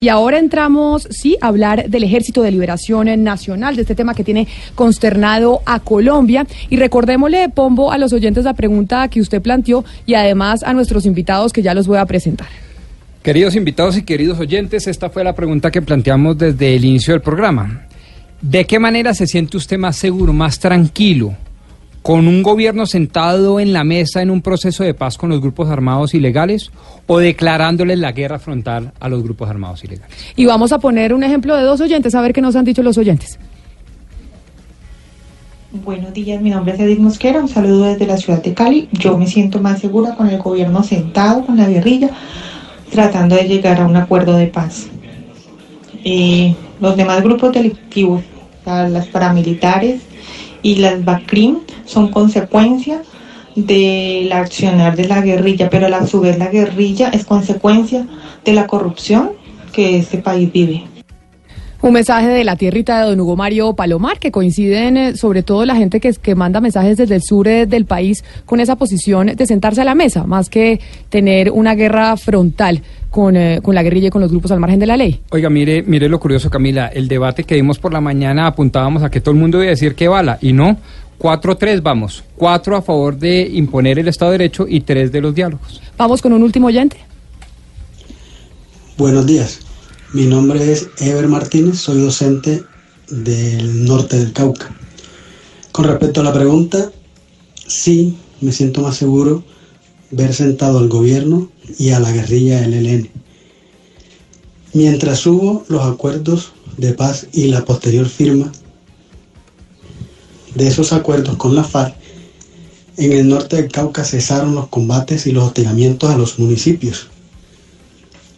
Y ahora entramos, sí, a hablar del Ejército de Liberación Nacional, de este tema que tiene consternado a Colombia. Y recordémosle, Pombo, a los oyentes la pregunta que usted planteó y además a nuestros invitados que ya los voy a presentar. Queridos invitados y queridos oyentes, esta fue la pregunta que planteamos desde el inicio del programa. ¿De qué manera se siente usted más seguro, más tranquilo, con un gobierno sentado en la mesa en un proceso de paz con los grupos armados ilegales o declarándoles la guerra frontal a los grupos armados ilegales? Y vamos a poner un ejemplo de dos oyentes, a ver qué nos han dicho los oyentes. Buenos días, mi nombre es Edith Mosquera, un saludo desde la ciudad de Cali. Yo me siento más segura con el gobierno sentado, con la guerrilla, tratando de llegar a un acuerdo de paz. Eh, los demás grupos delictivos, o sea, las paramilitares y las BACRIM, son consecuencia del accionar de la guerrilla, pero a su vez la guerrilla es consecuencia de la corrupción que este país vive. Un mensaje de la tierrita de don Hugo Mario Palomar, que coinciden eh, sobre todo la gente que, que manda mensajes desde el sur eh, del país con esa posición de sentarse a la mesa, más que tener una guerra frontal con, eh, con la guerrilla y con los grupos al margen de la ley. Oiga, mire, mire lo curioso, Camila. El debate que dimos por la mañana apuntábamos a que todo el mundo iba a decir que bala, y no. 4-3 vamos. 4 a favor de imponer el Estado de Derecho y 3 de los diálogos. Vamos con un último oyente. Buenos días. Mi nombre es Ever Martínez, soy docente del norte del Cauca. Con respecto a la pregunta, sí, me siento más seguro ver sentado al gobierno y a la guerrilla del ELN. Mientras hubo los acuerdos de paz y la posterior firma de esos acuerdos con la FARC, en el norte del Cauca cesaron los combates y los hostigamientos a los municipios.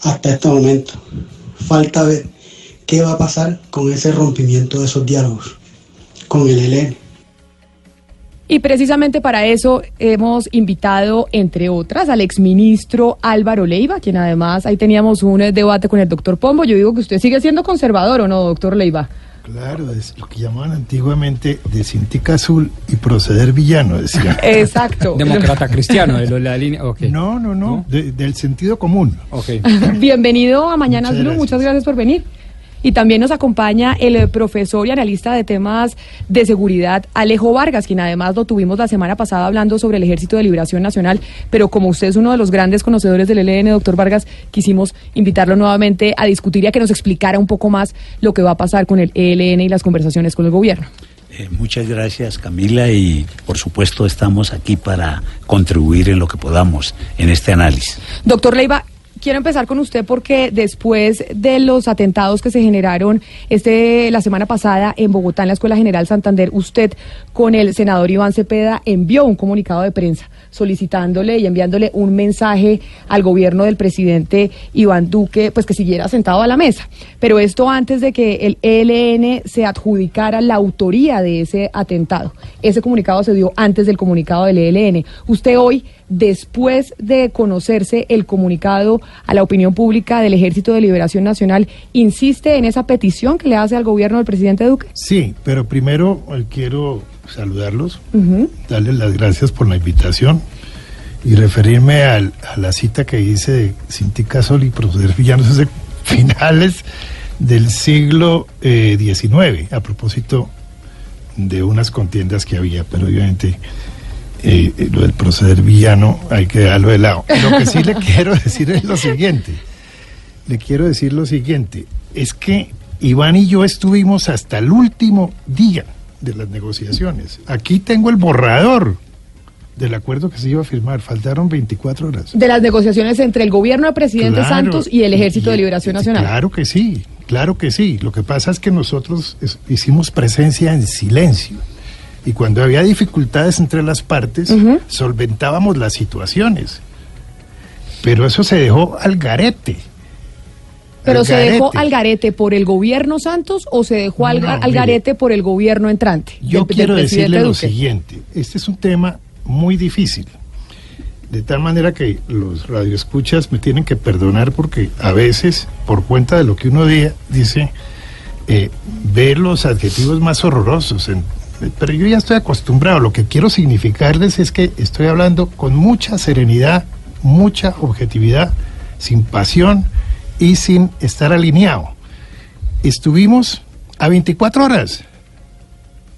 Hasta este momento, falta ver qué va a pasar con ese rompimiento de esos diálogos con el ELN. Y precisamente para eso hemos invitado, entre otras, al exministro Álvaro Leiva, quien además ahí teníamos un debate con el doctor Pombo. Yo digo que usted sigue siendo conservador, ¿o no, doctor Leiva? Claro, es lo que llamaban antiguamente de cintica azul y proceder villano, decían. Exacto. Demócrata cristiano, de lo- la línea. ok. No, no, no, de- del sentido común. Ok. Bienvenido a Mañanas Blue, gracias. muchas gracias por venir. Y también nos acompaña el eh, profesor y analista de temas de seguridad, Alejo Vargas, quien además lo tuvimos la semana pasada hablando sobre el Ejército de Liberación Nacional, pero como usted es uno de los grandes conocedores del ELN, doctor Vargas, quisimos invitarlo nuevamente a discutir y a que nos explicara un poco más lo que va a pasar con el ELN y las conversaciones con el gobierno. Eh, muchas gracias Camila y por supuesto estamos aquí para contribuir en lo que podamos en este análisis. Doctor Leiva, quiero empezar con usted porque después de los atentados que se generaron este la semana pasada en Bogotá, en la Escuela General Santander, usted con el senador Iván Cepeda envió un comunicado de prensa solicitándole y enviándole un mensaje al gobierno del presidente Iván Duque, pues que siguiera sentado a la mesa. Pero esto antes de que el ELN se adjudicara la autoría de ese atentado. Ese comunicado se dio antes del comunicado del ELN. Usted hoy, después de conocerse el comunicado a la opinión pública del Ejército de Liberación Nacional, insiste en esa petición que le hace al gobierno del presidente Duque. Sí, pero primero eh, quiero saludarlos, darles las gracias por la invitación y referirme al- a la cita que hice de Cintica Sol y proceder villanos es de finales del siglo eh, XIX, a propósito de unas contiendas que había, pero obviamente eh, lo del proceder villano hay que dejarlo de lado. Lo que sí le quiero decir es lo siguiente, le quiero decir lo siguiente, es que Iván y yo estuvimos hasta el último día de las negociaciones. Aquí tengo el borrador del acuerdo que se iba a firmar, faltaron 24 horas. De las negociaciones entre el gobierno del presidente Claro, Santos y el Ejército y- de Liberación Nacional. Claro que sí, claro que sí. Lo que pasa es que nosotros es- hicimos presencia en silencio. Y cuando había dificultades entre las partes, solventábamos las situaciones. Pero eso se dejó al garete. ¿Pero al se dejó al garete por el gobierno Santos o se dejó al, No, al mire. garete por el gobierno entrante? Yo del- quiero decirle lo siguiente, este es un tema muy difícil, de tal manera que los radioescuchas me tienen que perdonar porque a veces, por cuenta de lo que uno di- dice, eh, ve los adjetivos más horrorosos, en- pero yo ya estoy acostumbrado, lo que quiero significarles es que estoy hablando con mucha serenidad, mucha objetividad, sin pasión y sin estar alineado. Estuvimos a 24 horas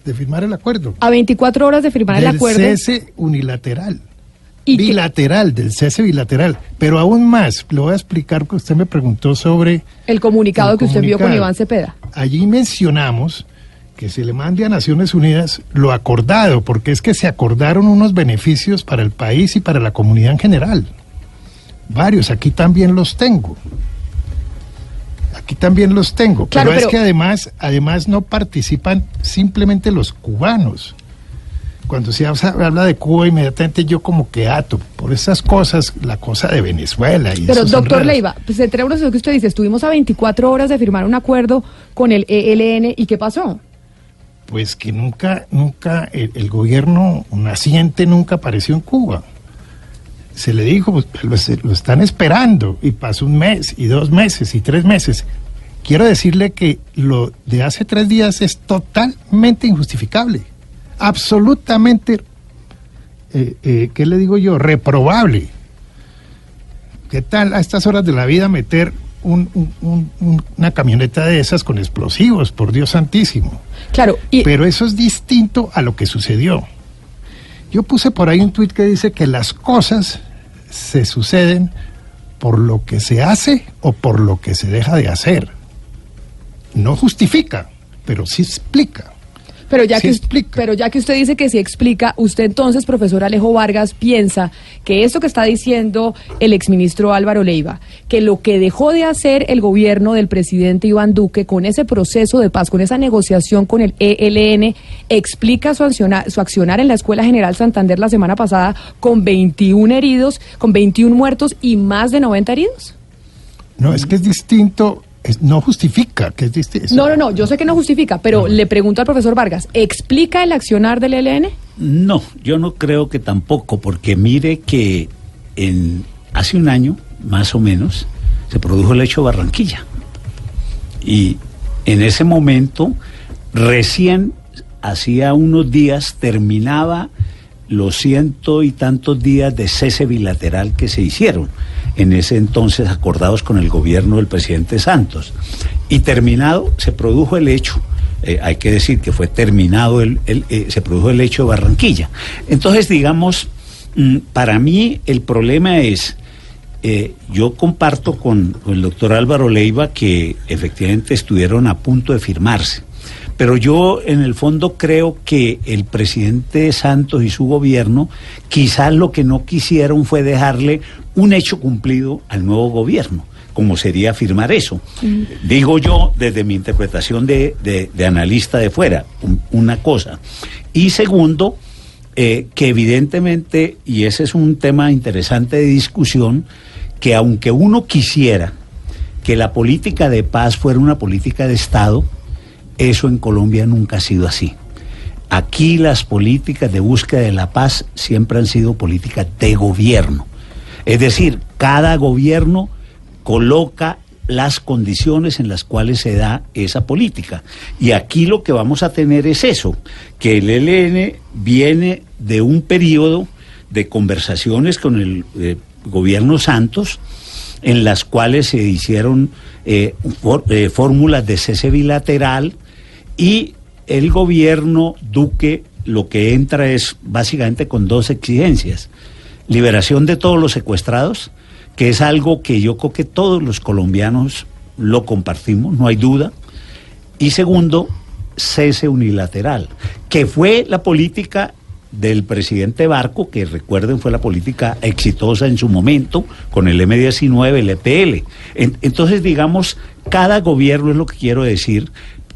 de firmar el acuerdo. A 24 horas de firmar el del acuerdo. cese unilateral. ¿Y qué- bilateral, del cese bilateral. Pero aún más, le voy a explicar que usted me preguntó sobre... El comunicado El que usted envió con. Iván Cepeda. Allí mencionamos que se le mande a Naciones Unidas lo acordado, porque es que se acordaron unos beneficios para el país y para la comunidad en general. Varios, aquí también los tengo. Aquí también los tengo. Claro, pero, pero- es que además, además no participan simplemente los cubanos. Cuando se habla de Cuba, inmediatamente yo como que ato por esas cosas, la cosa de Venezuela. Y Pero, doctor. Leiva, pues entremos en lo que usted dice. Estuvimos a 24 horas de firmar un acuerdo con el ELN. ¿Y qué pasó? Pues que nunca, nunca, el, el gobierno naciente nunca apareció en Cuba. Se le dijo, pues, lo, están esperando, y pasó un mes, y dos meses, y tres meses. Quiero decirle que lo de hace tres días es totalmente injustificable, absolutamente, eh, eh, ¿qué le digo yo? Reprobable. ¿Qué tal a estas horas de la vida meter un- un- un- una camioneta de esas con explosivos, por Dios santísimo? Claro, y Pero eso es distinto a lo que sucedió. Yo puse por ahí un tuit que dice que las cosas se suceden por lo que se hace o por lo que se deja de hacer. No justifica, pero sí explica. Pero ya, Sí que, explica. pero ya que usted dice que sí explica, usted entonces, profesor Alejo Vargas, piensa que esto que está diciendo el exministro Álvaro Leiva, que lo que dejó de hacer el gobierno del presidente Iván Duque con ese proceso de paz, con esa negociación con el ELN, explica su, acciona- su accionar en la Escuela General Santander la semana pasada con 21 heridos, con 21 muertos y más de 90 heridos? No, es que es distinto, no justifica que es distinto. No, no, no, yo sé que no justifica, pero le pregunto al profesor Vargas, ¿explica el accionar del ELN? No, yo no creo que tampoco, porque mire que en hace un año, más o menos, se produjo el hecho Barranquilla. Y en ese momento, recién, hacía unos días, terminaba los ciento y tantos días de cese bilateral que se hicieron, en ese entonces acordados con el gobierno del presidente Santos. Y terminado, se produjo el hecho. eh, hay que decir que fue terminado, el, eh, se produjo el hecho de Barranquilla. Entonces, digamos, mm, para mí el problema es, eh, yo comparto con el doctor Álvaro Leiva que efectivamente estuvieron a punto de firmarse. Pero yo en el fondo creo que el presidente Santos y su gobierno quizás lo que no quisieron fue dejarle un hecho cumplido al nuevo gobierno, como sería firmar eso. Digo yo desde mi interpretación de, de- de analista de fuera, un- una cosa. Y segundo, eh, que evidentemente, y ese es un tema interesante de discusión, que aunque uno quisiera que la política de paz fuera una política de Estado, eso en Colombia nunca ha sido así. Aquí las políticas de búsqueda de la paz siempre han sido políticas de gobierno. Es decir, cada gobierno coloca las condiciones en las cuales se da esa política. Y aquí lo que vamos a tener es eso, que el ELN viene de un periodo de conversaciones con el eh, gobierno Santos, en las cuales se hicieron eh, eh, fórmulas de cese bilateral y el gobierno Duque lo que entra es básicamente con dos exigencias. Liberación de todos los secuestrados, que es algo que yo creo que todos los colombianos lo compartimos, no hay duda. Y segundo, cese unilateral, que fue la política del presidente Barco, que recuerden fue la política exitosa en su momento con el M19, el EPL. En- entonces, digamos, cada gobierno es lo que quiero decir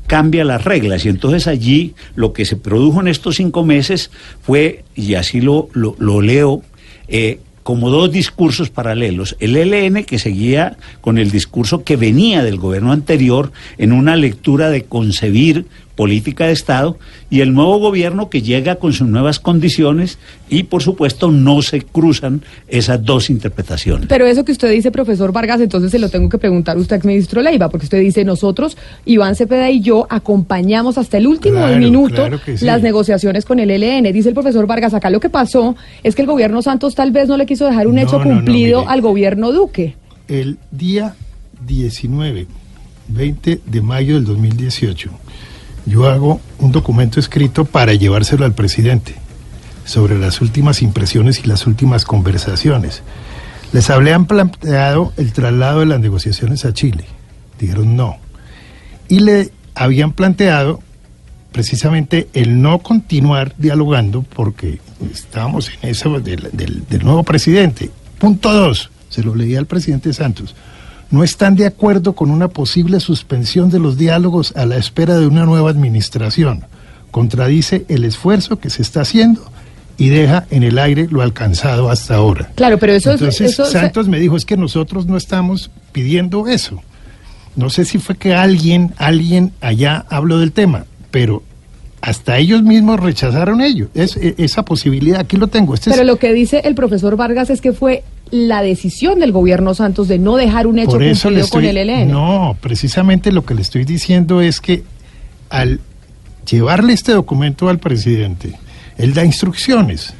cambia las reglas y entonces allí lo que se produjo en estos cinco meses fue, y así lo, lo, lo leo, eh, como dos discursos paralelos. El ELN que seguía con el discurso que venía del gobierno anterior en una lectura de concebir política de Estado y el nuevo gobierno que llega con sus nuevas condiciones y por supuesto no se cruzan esas dos interpretaciones. Pero eso que usted dice, profesor Vargas, entonces se lo tengo que preguntar a usted, exministro Leiva, porque usted dice, nosotros, Iván Cepeda y yo, acompañamos hasta el último Claro, minuto claro que sí. las negociaciones con el ELN. Dice el profesor Vargas, acá lo que pasó es que el gobierno Santos tal vez no le quiso dejar un No, hecho no, no, cumplido mire. al gobierno Duque. El día 19, 20 de mayo del 2018, yo hago un documento escrito para llevárselo al presidente sobre las últimas impresiones y las últimas conversaciones. Les habían planteado el traslado de las negociaciones a Chile. Dijeron no. Y le habían planteado precisamente el no continuar dialogando porque estábamos en eso del, del- del nuevo presidente. Punto dos, se lo leía al presidente Santos. No están de acuerdo con una posible suspensión de los diálogos a la espera de una nueva administración. Contradice el esfuerzo que se está haciendo y deja en el aire lo alcanzado hasta ahora. Claro, pero eso es- Entonces eso Santos me dijo, es que nosotros no estamos pidiendo eso. No sé si fue que alguien, alguien allá habló del tema, pero hasta ellos mismos rechazaron ello. Es, e- esa posibilidad, aquí lo tengo. Este es- Pero lo que dice el profesor Vargas es que fue la decisión del gobierno Santos de no dejar un hecho por eso con el ELN. No, precisamente lo que le estoy diciendo es que al llevarle este documento al presidente, él da instrucciones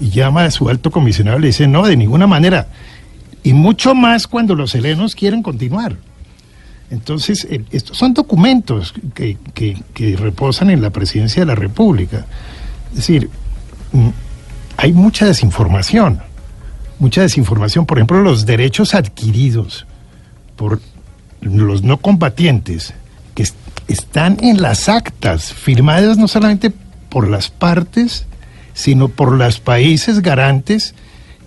y llama a su alto comisionado y le dice, no, de ninguna manera. Y mucho más cuando los helenos quieren continuar. Entonces, estos son documentos que, que- que reposan en la presidencia de la República. Es decir, mm, hay mucha desinformación, mucha desinformación. Por ejemplo, los derechos adquiridos por los no combatientes que est- están en las actas firmadas no solamente por las partes, sino por los países garantes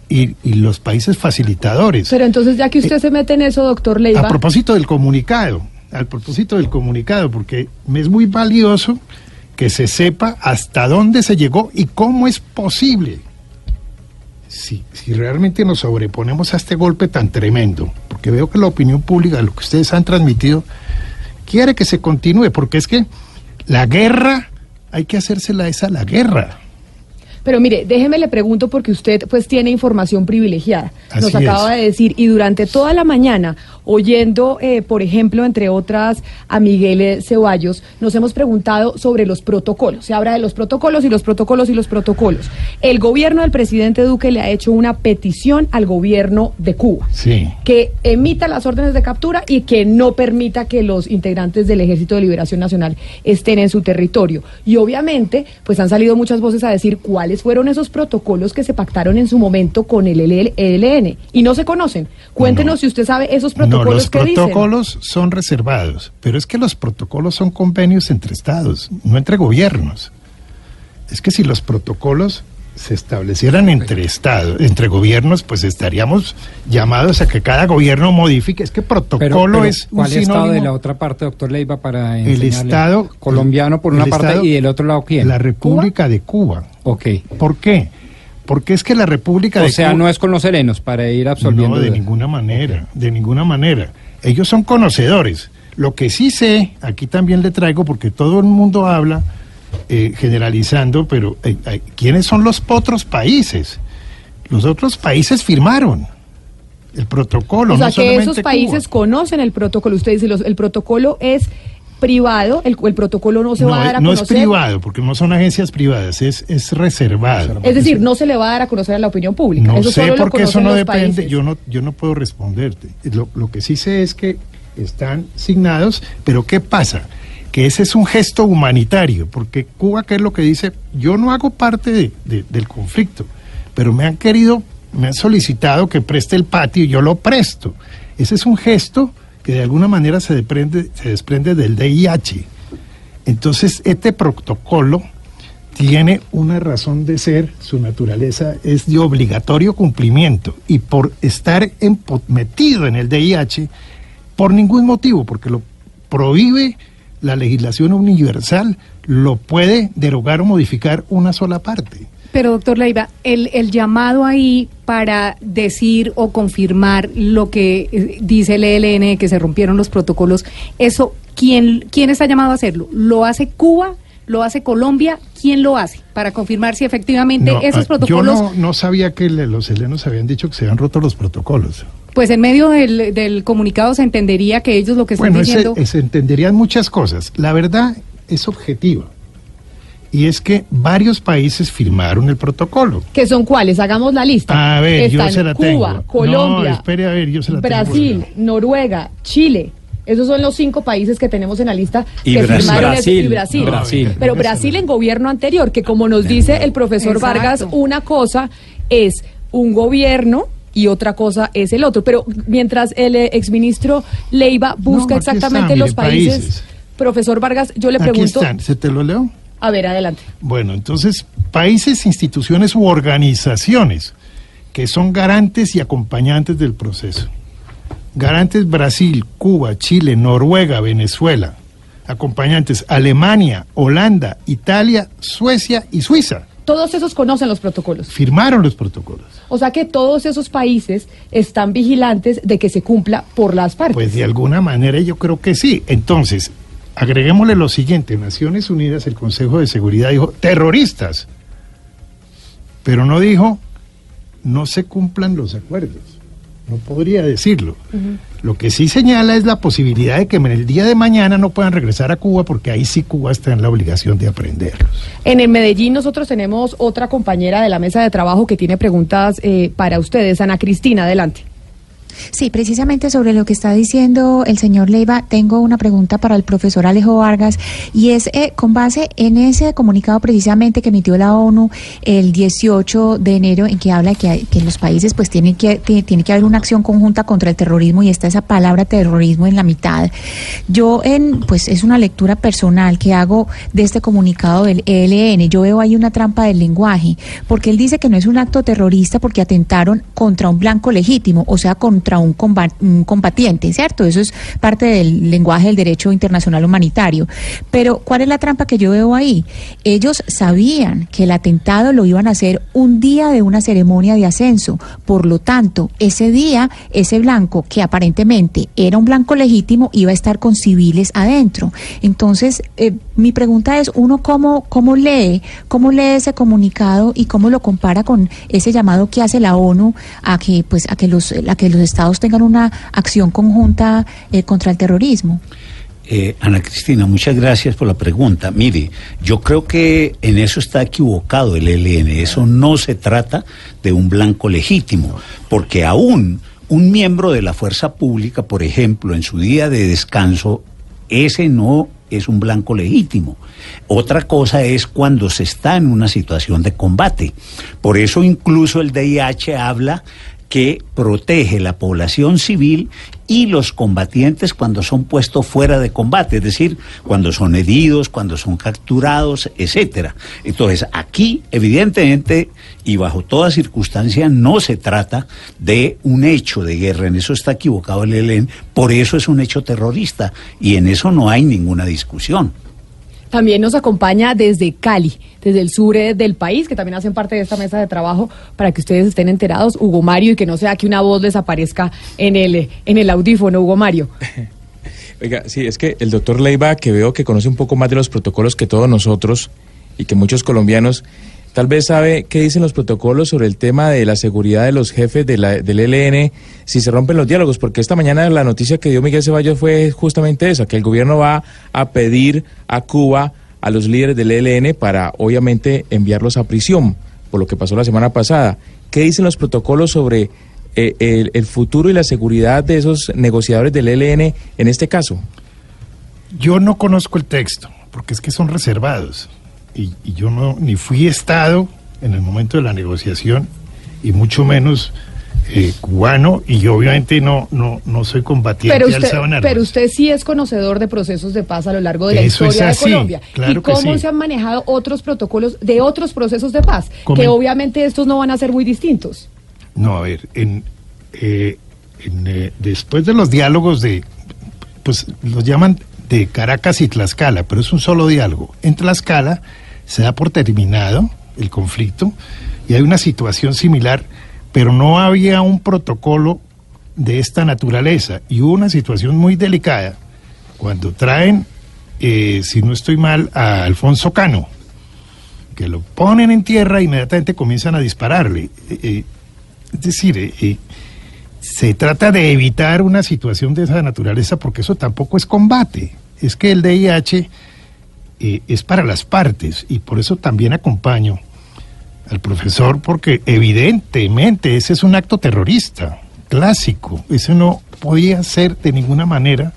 y, y los países facilitadores. Pero entonces, ya que usted se mete en eso, doctor Leiva, A propósito del comunicado, al propósito del comunicado, porque me es muy valioso que se sepa hasta dónde se llegó y cómo es posible. Si, si realmente nos sobreponemos a este golpe tan tremendo, porque veo que la opinión pública, lo que ustedes han transmitido, quiere que se continúe, porque es que la guerra, hay que hacérsela esa la guerra. Pero mire, déjeme le pregunto porque usted pues tiene información privilegiada. Nos acaba es. de decir y durante toda la mañana oyendo, eh, por ejemplo, entre otras a Miguel eh, Ceballos, nos hemos preguntado sobre los protocolos. Se habla de los protocolos y los protocolos y los protocolos. El gobierno del presidente Duque le ha hecho una petición al gobierno de Cuba Sí. que emita las órdenes de captura y que no permita que los integrantes del Ejército de Liberación Nacional estén en su territorio. Y obviamente, pues han salido muchas voces a decir cuáles fueron esos protocolos que se pactaron en su momento con el ELN y no se conocen. Cuéntenos si usted sabe esos protocolos No, los que dicen. protocolos son reservados, pero es que los protocolos son convenios entre estados, no entre gobiernos. Es que si los protocolos se establecieran entre estados, entre gobiernos, pues estaríamos llamados a que cada gobierno modifique. Es que protocolo Pero, pero, es un ¿Cuál estado de la otra parte, doctor Leiva, para el estado colombiano por una parte estado- y del otro lado quién? La República de Cuba. Ok. ¿Por qué? Porque es que la República O de sea, Cuba no es con los helenos para ir absolviendo. No, de dudas. ninguna manera, de ninguna manera. Ellos son conocedores. Lo que sí sé, aquí también le traigo, porque todo el mundo habla eh, generalizando, pero eh, eh, ¿quiénes son los otros países? Los otros países firmaron el protocolo. o sea, no que solamente esos Cuba. países conocen el protocolo. Usted dice, los- el protocolo es privado, el, el protocolo no se va a dar a no es conocer. privado, porque no son agencias privadas, es, es reservado. Es decir, no se le va a dar a conocer a la opinión pública. No eso sé lo porque eso no depende, países. yo no, yo no puedo responderte. Lo, lo que sí sé es que están signados, pero ¿qué pasa? Que ese es un gesto humanitario, porque Cuba, ¿qué es lo que dice? Yo no hago parte de- de- del conflicto, pero me han querido, me han solicitado que preste el patio y yo lo presto. Ese es un gesto que de alguna manera se desprende, se desprende del DIH. Entonces, este protocolo tiene una razón de ser, su naturaleza es de obligatorio cumplimiento y por estar empo- metido en el DIH, por ningún motivo, porque lo prohíbe la legislación universal, lo puede derogar o modificar una sola parte. Pero, doctor Leiva, el, el llamado ahí para decir o confirmar lo que eh, dice el ELN, que se rompieron los protocolos, eso, ¿quién, ¿quién está llamado a hacerlo? ¿Lo hace Cuba? ¿Lo hace Colombia? ¿Quién lo hace? Para confirmar si efectivamente No, esos ah, protocolos... Yo no, no sabía que le- los helenos habían dicho que se habían roto los protocolos. Pues en medio del, del comunicado se entendería que ellos lo que están Bueno, diciendo... se entenderían muchas cosas. La verdad es objetiva. Y es que varios países firmaron el protocolo. ¿Que son cuáles? Hagamos la lista. A ver, yo se la Cuba, tengo. Colombia, No, espere, a ver, yo se la tengo. Brasil, Noruega, Chile. Esos son los cinco países que tenemos en la lista Y que Brasil. firmaron Brasil. y Brasil. No, Brasil. Pero Brasil en gobierno anterior, que como nos dice el profesor Exacto. Vargas, una cosa es un gobierno y otra cosa es el otro. Pero mientras el eh, exministro Leiva busca No, exactamente los mire, países, países. profesor Vargas, yo le Aquí pregunto, están, ¿se te lo leo? a ver, adelante. Bueno, entonces, países, instituciones u organizaciones que son garantes y acompañantes del proceso. Garantes Brasil, Cuba, Chile, Noruega, Venezuela. Acompañantes Alemania, Holanda, Italia, Suecia y Suiza. Todos esos conocen los protocolos. Firmaron los protocolos. O sea que todos esos países están vigilantes de que se cumpla por las partes. Pues de alguna manera yo creo que sí. Entonces, agreguémosle lo siguiente. Naciones Unidas, el Consejo de Seguridad dijo terroristas. Pero no dijo no se cumplan los acuerdos. No podría decirlo. Lo que sí señala es la posibilidad de que en el día de mañana no puedan regresar a Cuba porque ahí sí Cuba está en la obligación de aprenderlos. En el Medellín nosotros tenemos otra compañera de la mesa de trabajo que tiene preguntas eh, para ustedes. Ana Cristina, adelante. Sí, precisamente sobre lo que está diciendo el señor Leiva, tengo una pregunta para el profesor Alejo Vargas y es eh, con base en ese comunicado precisamente que emitió la ONU el 18 de enero en que habla que, hay- que los países pues tienen que ti- tiene que haber una acción conjunta contra el terrorismo y está esa palabra terrorismo en la mitad. Yo en pues es una lectura personal que hago de este comunicado del ELN. Yo veo ahí una trampa del lenguaje porque él dice que no es un acto terrorista porque atentaron contra un blanco legítimo, o sea, contra un, comba- un combatiente, ¿cierto? Eso es parte del lenguaje del derecho internacional humanitario. Pero, ¿cuál es la trampa que yo veo ahí? Ellos sabían que el atentado lo iban a hacer un día de una ceremonia de ascenso. Por lo tanto, ese día, ese blanco, que aparentemente era un blanco legítimo, iba a estar con civiles adentro. Entonces, eh, mi pregunta es, ¿uno cómo, cómo lee? ¿Cómo lee ese comunicado y cómo lo compara con ese llamado que hace la ONU a que, pues, a que los, a que los estados tengan una acción conjunta eh, contra el terrorismo? Eh, Ana Cristina, muchas gracias por la pregunta. Mire, yo creo que en eso está equivocado el ELN. Eso no se trata de un blanco legítimo, porque aún un miembro de la fuerza pública, por ejemplo, en su día de descanso, ese no es un blanco legítimo. Otra cosa es cuando se está en una situación de combate. Por eso incluso el DIH habla que protege la población civil y los combatientes cuando son puestos fuera de combate, es decir, cuando son heridos, cuando son capturados, etcétera. Entonces, aquí evidentemente y bajo toda circunstancia no se trata de un hecho de guerra, en eso está equivocado el ELN, por eso es un hecho terrorista y en eso no hay ninguna discusión. También nos acompaña desde Cali, desde el sur eh, del país, que también hacen parte de esta mesa de trabajo, para que ustedes estén enterados, Hugo Mario, y que no sea que una voz les aparezca en el, en el audífono, Hugo Mario. Oiga, sí, es que el doctor Leiva, que veo que conoce un poco más de los protocolos que todos nosotros y que muchos colombianos, tal vez sabe qué dicen los protocolos sobre el tema de la seguridad de los jefes de la- del ELN si se rompen los diálogos, porque esta mañana la noticia que dio Miguel Ceballos fue justamente esa, que el gobierno va a pedir a Cuba a los líderes del ELN para obviamente enviarlos a prisión, por lo que pasó la semana pasada. ¿Qué dicen los protocolos sobre eh, el, el futuro y la seguridad de esos negociadores del ELN en este caso? Yo no conozco el texto, porque es que son reservados. Y, y yo no ni fui Estado en el momento de la negociación, y mucho menos eh, cubano, y yo obviamente no, no, no soy combatiente Pero usted, armas. pero usted sí es conocedor de procesos de paz a lo largo de la Eso historia así, de Colombia. claro ¿Y cómo sí. se han manejado otros protocolos de otros procesos de paz? Comen- Que obviamente estos no van a ser muy distintos. No, a ver, en, eh, en, eh, después de los diálogos de, pues los llaman de Caracas y Tlaxcala, pero es un solo diálogo. En Tlaxcala se da por terminado el conflicto y hay una situación similar, pero no había un protocolo de esta naturaleza y hubo una situación muy delicada cuando traen, eh, si no estoy mal, a Alfonso Cano, que lo ponen en tierra e inmediatamente comienzan a dispararle. Eh, eh, es decir, se trata de evitar una situación de esa naturaleza porque eso tampoco es combate. Es que el DIH eh, es para las partes y por eso también acompaño al profesor porque evidentemente ese es un acto terrorista clásico. Ese no podía ser de ninguna manera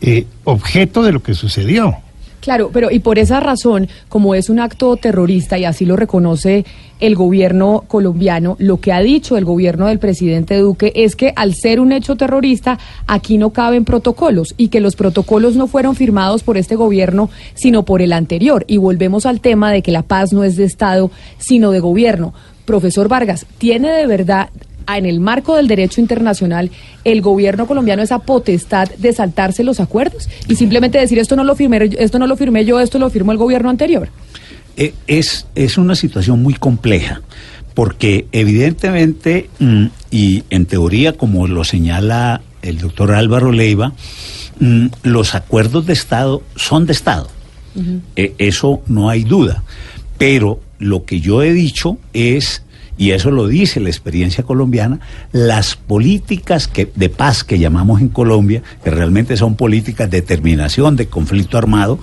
eh, objeto de lo que sucedió. Claro, pero y por esa razón, como es un acto terrorista y así lo reconoce el gobierno colombiano, lo que ha dicho el gobierno del presidente Duque es que al ser un hecho terrorista, aquí no caben protocolos y que los protocolos no fueron firmados por este gobierno, sino por el anterior. Y volvemos al tema de que la paz no es de Estado, sino de gobierno. Profesor Vargas, ¿tiene de verdad en el marco del derecho internacional el gobierno colombiano esa potestad de saltarse los acuerdos y simplemente decir esto no lo firmé, esto no lo firmé yo, esto lo firmó el gobierno anterior? Eh, es, es una situación muy compleja, porque evidentemente, mm, y en teoría, como lo señala el doctor Álvaro Leiva, mm, los acuerdos de Estado son de Estado. Eh, eso no hay duda. Pero lo que yo he dicho es, y eso lo dice la experiencia colombiana, las políticas de paz que llamamos en Colombia, que realmente son políticas de terminación de conflicto armado,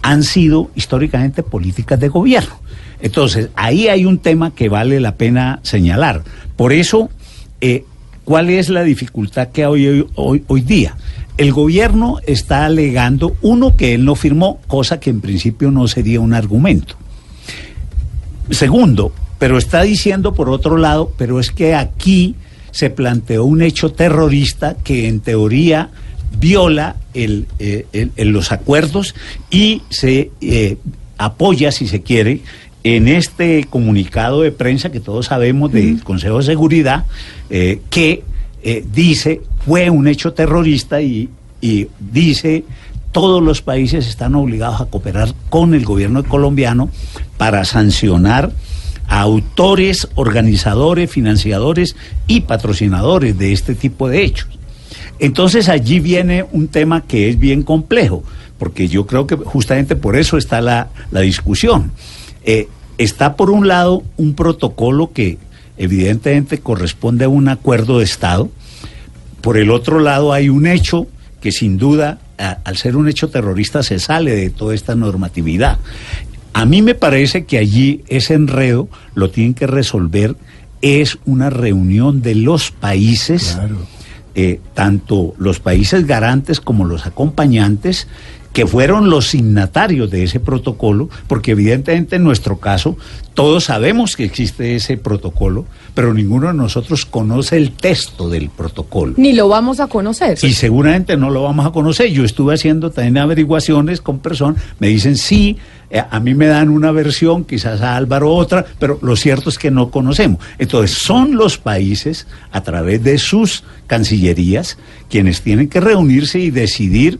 han sido históricamente políticas de gobierno. Entonces, ahí hay un tema que vale la pena señalar. Por eso, eh, ¿cuál es la dificultad que hay hoy día? El gobierno está alegando, uno, que él no firmó, cosa que en principio no sería un argumento. Segundo, pero está diciendo por otro lado, pero es que aquí se planteó un hecho terrorista que en teoría viola el, eh, el- el- los acuerdos y se eh, apoya, si se quiere, en este comunicado de prensa que todos sabemos del Consejo de Seguridad, eh, que dice fue un hecho terrorista y, y dice todos los países están obligados a cooperar con el gobierno colombiano para sancionar autores, organizadores, financiadores y patrocinadores de este tipo de hechos. Entonces allí viene un tema que es bien complejo, porque yo creo que justamente por eso está la, la discusión. Eh, está por un lado un protocolo que evidentemente corresponde a un acuerdo de Estado, por el otro lado hay un hecho que sin duda, al ser un hecho terrorista, se sale de toda esta normatividad. A mí me parece que allí ese enredo lo tienen que resolver, es una reunión de los países, eh, tanto los países garantes como los acompañantes, que fueron los signatarios de ese protocolo, porque evidentemente en nuestro caso todos sabemos que existe ese protocolo, pero ninguno de nosotros conoce el texto del protocolo. Ni lo vamos a conocer. Y seguramente no lo vamos a conocer. Yo estuve haciendo también averiguaciones con personas, me dicen sí, eh, a mí me dan una versión, quizás a Álvaro otra, pero lo cierto es que no conocemos. Entonces son los países, a través de sus cancillerías, quienes tienen que reunirse y decidir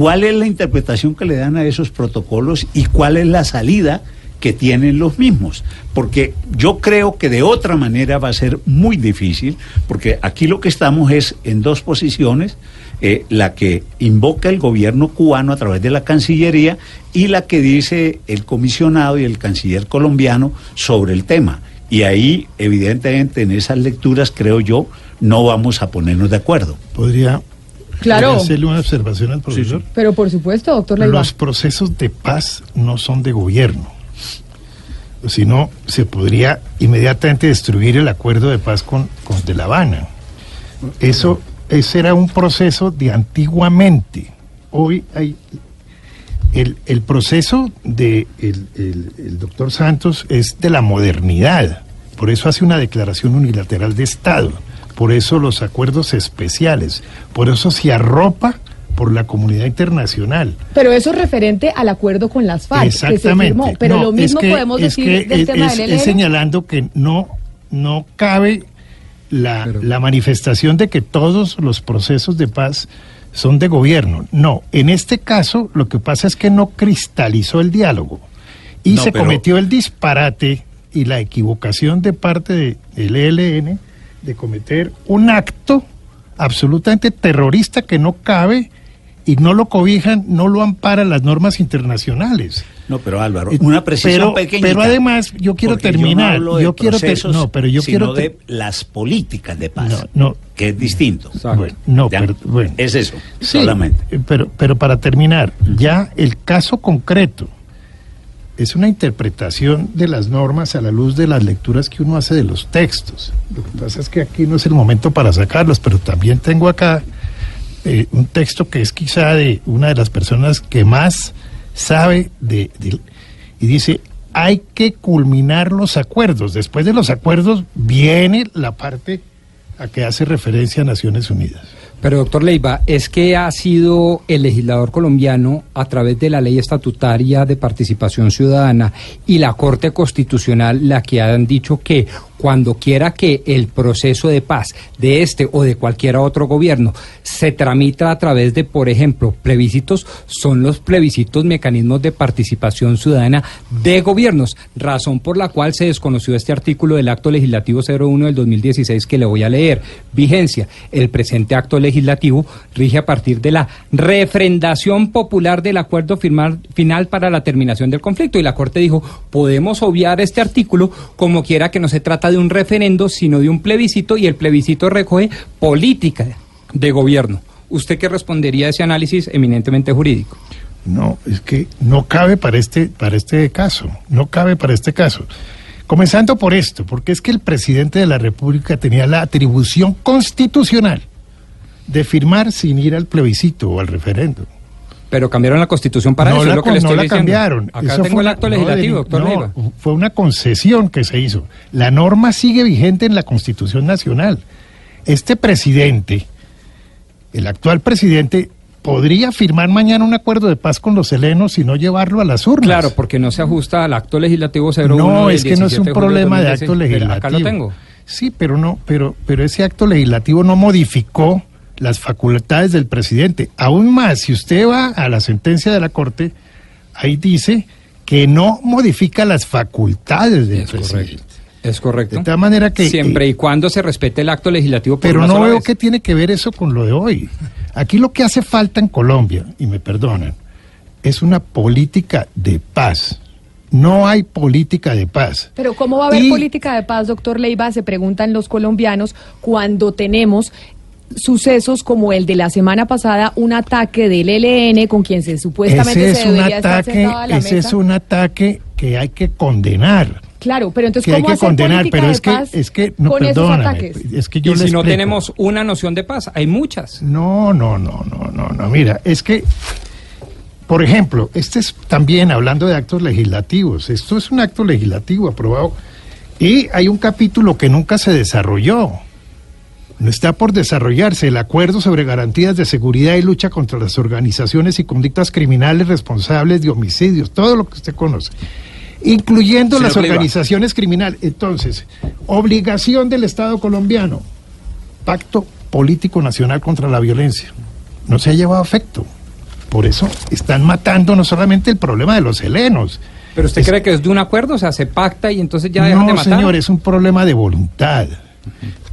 cuál es la interpretación que le dan a esos protocolos y cuál es la salida que tienen los mismos. Porque yo creo que de otra manera va a ser muy difícil, porque aquí lo que estamos es en dos posiciones, eh, la que invoca el gobierno cubano a través de la Cancillería y la que dice el comisionado y el canciller colombiano sobre el tema. Y ahí, evidentemente, en esas lecturas, creo yo, no vamos a ponernos de acuerdo. Podría, Claro. hacerle una observación al profesor. Pero por supuesto, doctor Leiva. Los procesos de paz no son de gobierno. Si no, se podría inmediatamente destruir el acuerdo de paz con, con De La Habana. Eso, ese era un proceso de antiguamente. Hoy hay. El, el proceso de el, el- el doctor Santos es de la modernidad. Por eso hace una declaración unilateral de Estado. Por eso los acuerdos especiales. Por eso se arropa por la comunidad internacional. Pero eso es referente al acuerdo con las FARC que se Exactamente. firmó. Pero No, lo mismo es que- podemos es decir que del es, tema es- del es señalando que no, no cabe la, la manifestación de que todos los procesos de paz son de gobierno. No, en este caso lo que pasa es que no cristalizó el diálogo. Y No, se pero- cometió el disparate y la equivocación de parte de- del ELN de cometer un acto absolutamente terrorista que no cabe y no lo cobijan, no lo amparan las normas internacionales. No, pero Álvaro, una precisión pero- pequeñita. pero además, yo quiero terminar, Yo, no, hablo de yo quiero ter- procesos, no, pero yo sino quiero de las políticas de paz. No, no. Que es distinto. Bueno, no, Ya, pero- bueno. Es eso, Sí, solamente. Pero, pero para terminar, ya el caso concreto es una interpretación de las normas a la luz de las lecturas que uno hace de los textos. Lo que pasa es que aquí no es el momento para sacarlos, pero también tengo acá eh, un texto que es quizá de una de las personas que más sabe de, y dice hay que culminar los acuerdos. Después de los acuerdos viene la parte a que hace referencia a Naciones Unidas. Pero doctor Leiva, es que ha sido el legislador colombiano a través de la ley estatutaria de participación ciudadana y la Corte Constitucional la que han dicho que cuando quiera que el proceso de paz de este o de cualquier otro gobierno se tramita a través de, por ejemplo, plebiscitos, son los plebiscitos mecanismos de participación ciudadana de gobiernos, razón por la cual se desconoció este artículo del Acto Legislativo 01 del 2016 que le voy a leer. Vigencia. El presente acto legislativo rige a partir de la refrendación popular del acuerdo firmar- final para la terminación del conflicto. Y la Corte dijo, podemos obviar este artículo como quiera que no se trata de un referendo, sino de un plebiscito y el plebiscito recoge política de gobierno. ¿Usted qué respondería a ese análisis eminentemente jurídico? No, es que no cabe para este, para este caso, no cabe para este caso. Comenzando por esto, porque es que el presidente de la República tenía la atribución constitucional de firmar sin ir al plebiscito o al referéndum. Pero cambiaron la constitución para no eso, la, es lo que le estoy no la diciendo. cambiaron. Acá Eso tengo fue el acto no, legislativo, de- doctor no, Leiva. Fue una concesión que se hizo. La norma sigue vigente en la Constitución Nacional. Este presidente, el actual presidente, podría firmar mañana un acuerdo de paz con los helenos y no llevarlo a las urnas. Claro, porque no se ajusta al acto legislativo 01 No, del es que no es 17 un de problema de 2016. acto legislativo. Acá lo tengo. Sí, pero no, pero, pero ese acto legislativo no modificó las facultades del presidente. Aún más, si usted va a la sentencia de la Corte, ahí dice que no modifica las facultades del presidente. Es correcto. De tal manera que... Siempre y cuando se respete el acto legislativo por Pero no veo vez. qué tiene que ver eso con lo de hoy. Aquí lo que hace falta en Colombia, y me perdonan, es una política de paz. No hay política de paz. Pero ¿cómo va a haber Y- política de paz, doctor Leiva? Se preguntan los colombianos cuando tenemos sucesos como el de la semana pasada, un ataque del ELN con quien se supuestamente ese se es un debería estar ataque, sentado a la ese mesa. es un ataque que hay que condenar. Claro, pero entonces que hay ¿cómo que hacer condenar, pero de es que paz es que no con esos ataques? es que yo y si no tenemos una noción de paz, hay muchas. No, no, no, no, no, no. Mira, es que, por ejemplo, este es también hablando de actos legislativos. Esto es un acto legislativo aprobado y hay un capítulo que nunca se desarrolló. No está por desarrollarse el acuerdo sobre garantías de seguridad y lucha contra las organizaciones y conductas criminales responsables de homicidios, todo lo que usted conoce, incluyendo Señor las organizaciones criminales. Entonces, obligación del Estado colombiano, pacto político nacional contra la violencia. No se ha llevado a efecto. Por eso están matando no solamente el problema de los helenos. Pero usted cree que es de un acuerdo, o sea, se pacta y entonces ya dejan de no, matar. señor, es un problema de voluntad.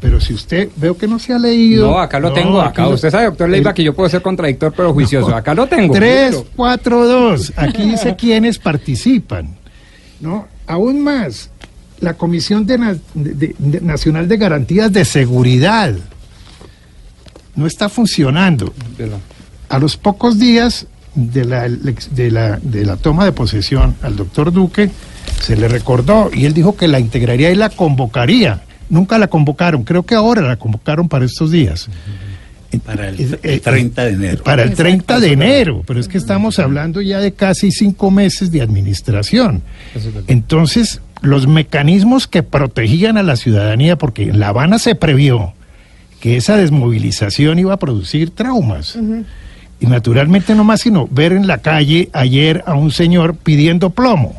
Pero si usted veo que no se ha leído. No, acá lo No, tengo, acá. lo- Usted sabe, doctor Leiva, que yo puedo ser contradictor pero juicioso. Acá lo tengo. 3, Míralo. 4, 2. Aquí dice quiénes participan. ¿no? Aún más, la Comisión de Na- de- de- Nacional de Garantías de Seguridad no está funcionando. A los pocos días de la, elex- de la, de la toma de posesión al doctor Duque, se le recordó y él dijo que la integraría y la convocaría. Nunca la convocaron, creo que ahora la convocaron para estos días. Para el, Eh, el eh, 30 de enero. Para el 30 de enero, pero es que estamos hablando ya de casi cinco meses de administración. Entonces, los mecanismos que protegían a la ciudadanía, porque en La Habana se previó que esa desmovilización iba a producir traumas. Y naturalmente no más sino ver en la calle ayer a un señor pidiendo plomo.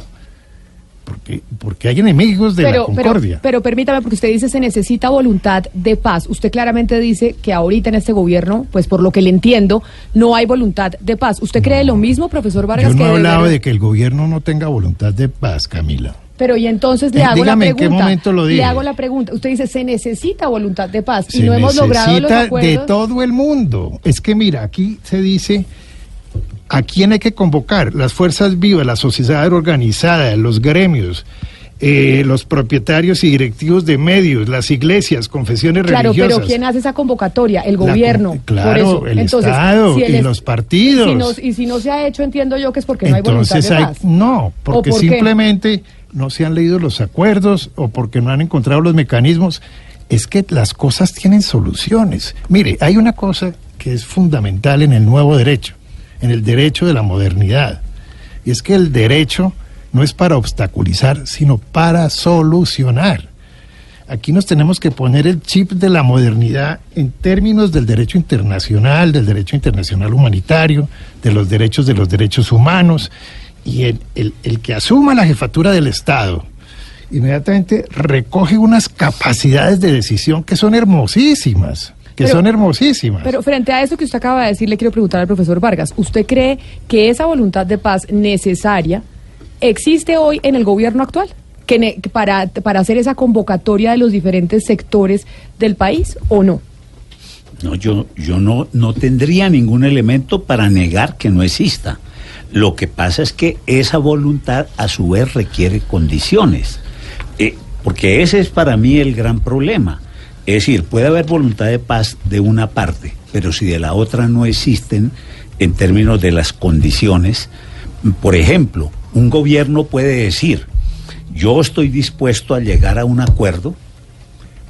Porque, porque hay enemigos de la pero, concordia. pero permítame, porque usted dice se necesita voluntad de paz. Usted claramente dice que ahorita en este gobierno, pues por lo que le entiendo, no hay voluntad de paz. ¿Usted cree lo mismo, profesor Vargas? Yo no que he hablado debería- de que el gobierno no tenga voluntad de paz, Camila. Pero y entonces le Eh, hago dígame la en qué pregunta. momento lo le dije. hago la pregunta. Usted dice se necesita voluntad de paz y no hemos logrado los necesita acuerdos. de todo el mundo. Es que mira, aquí se dice a quién hay que convocar, las fuerzas vivas, la sociedad organizada, los gremios, eh, los propietarios y directivos de medios, las iglesias, confesiones Claro, religiosas. pero ¿quién hace esa convocatoria? El La gobierno. claro, por eso. el Entonces, Estado si el y es- los partidos. Si no- y si no se ha hecho, entiendo yo que es porque no hay voluntad Entonces de hay, no, porque por qué? simplemente no se han leído los acuerdos o porque no han encontrado los mecanismos. Es que las cosas tienen soluciones. Mire, hay una cosa que es fundamental en el nuevo derecho, en el derecho de la modernidad, y es que el derecho no es para obstaculizar, sino para solucionar. Aquí nos tenemos que poner el chip de la modernidad en términos del derecho internacional, del derecho internacional humanitario, de los derechos de los derechos humanos, y el, el- el que asuma la jefatura del Estado inmediatamente recoge unas capacidades de decisión que son hermosísimas, que Pero- son hermosísimas. Pero frente a eso que usted acaba de decir, le quiero preguntar al profesor Vargas. ¿Usted cree que esa voluntad de paz necesaria existe hoy en el gobierno actual? Que ne- que para, para hacer esa convocatoria de los diferentes sectores del país o no? No, yo, yo no, no tendría ningún elemento para negar que no exista. Lo que pasa es que esa voluntad a su vez requiere condiciones. Eh, porque ese es para mí el gran problema. Es decir, puede haber voluntad de paz de una parte, pero si de la otra no existen en términos de las condiciones, por ejemplo, un gobierno puede decir, yo estoy dispuesto a llegar a un acuerdo,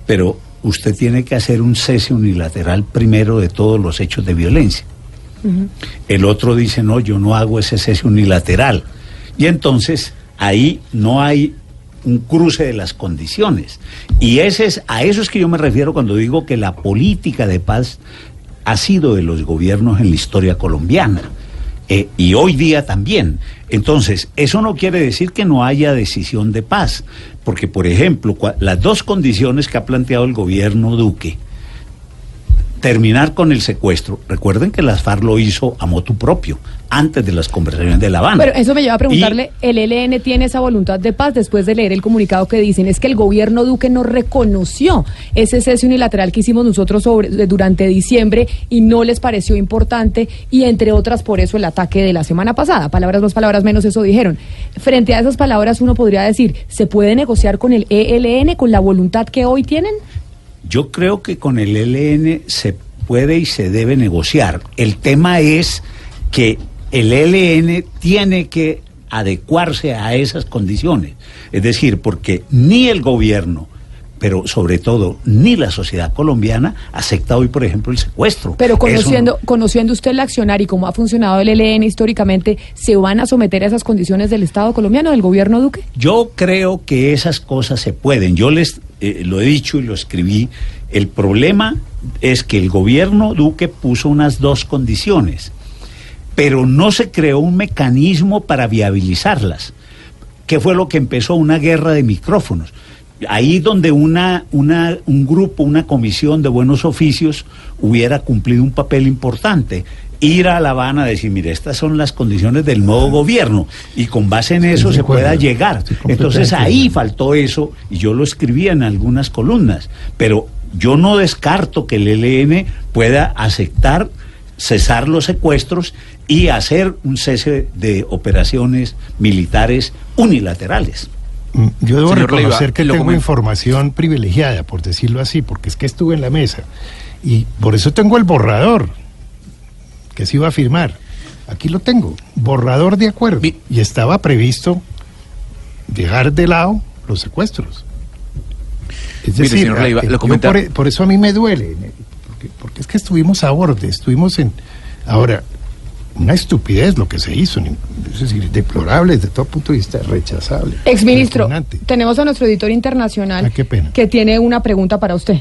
pero usted tiene que hacer un cese unilateral primero de todos los hechos de violencia. El otro dice, no, yo no hago ese cese unilateral. Y entonces ahí no hay un cruce de las condiciones. Y ese es, a eso es que yo me refiero cuando digo que la política de paz ha sido de los gobiernos en la historia colombiana. eh, y hoy día también. Entonces, eso no quiere decir que no haya decisión de paz, porque, por ejemplo, las dos condiciones que ha planteado el gobierno Duque, terminar con el secuestro, recuerden que las FARC lo hizo a motu propio, antes de las conversaciones de La Habana. Pero eso me lleva a preguntarle, ¿el ELN tiene esa voluntad de paz después de leer el comunicado que dicen? Es que el gobierno Duque no reconoció ese cese unilateral que hicimos nosotros sobre, durante diciembre y no les pareció importante y entre otras por eso el ataque de la semana pasada. Palabras más, palabras menos, eso dijeron. Frente a esas palabras uno podría decir, ¿se puede negociar con el ELN con la voluntad que hoy tienen? Yo creo que con el ELN se puede y se debe negociar. El tema es que el ELN tiene que adecuarse a esas condiciones. Es decir, porque ni el gobierno, pero sobre todo ni la sociedad colombiana acepta hoy, por ejemplo, el secuestro. Pero conociendo, conociendo usted el accionar y cómo ha funcionado el ELN históricamente, ¿se van a someter a esas condiciones del Estado colombiano, del gobierno Duque? Yo creo que esas cosas se pueden. Yo les eh, lo he dicho y lo escribí. El problema es que el gobierno Duque puso unas dos condiciones, pero no se creó un mecanismo para viabilizarlas. que fue lo que empezó una guerra de micrófonos? Ahí donde una, una, un grupo, una comisión de buenos oficios hubiera cumplido un papel importante. Ir a La Habana a decir, mire, estas son las condiciones del nuevo gobierno y con base en eso se acuerdo. pueda llegar. Entonces ahí faltó eso y yo lo escribía en algunas columnas, pero yo no descarto que el ELN pueda aceptar cesar los secuestros y hacer un cese de operaciones militares unilaterales. Yo debo Señor Leiva, reconocer que tengo información privilegiada, por decirlo así, porque es que estuve en la mesa. Y por eso tengo el borrador que se iba a firmar. Aquí lo tengo, borrador de acuerdo. Y estaba previsto dejar de lado los secuestros. Es Mire, decir, señor Leiva, eh, lo yo comentaba- por, por eso a mí me duele, porque, porque es que estuvimos a borde, estuvimos en... Ahora, una estupidez lo que se hizo, es decir, deplorable desde todo punto de vista, rechazable. Exministro, tenemos a nuestro editor internacional Ah, qué pena. que tiene una pregunta para usted.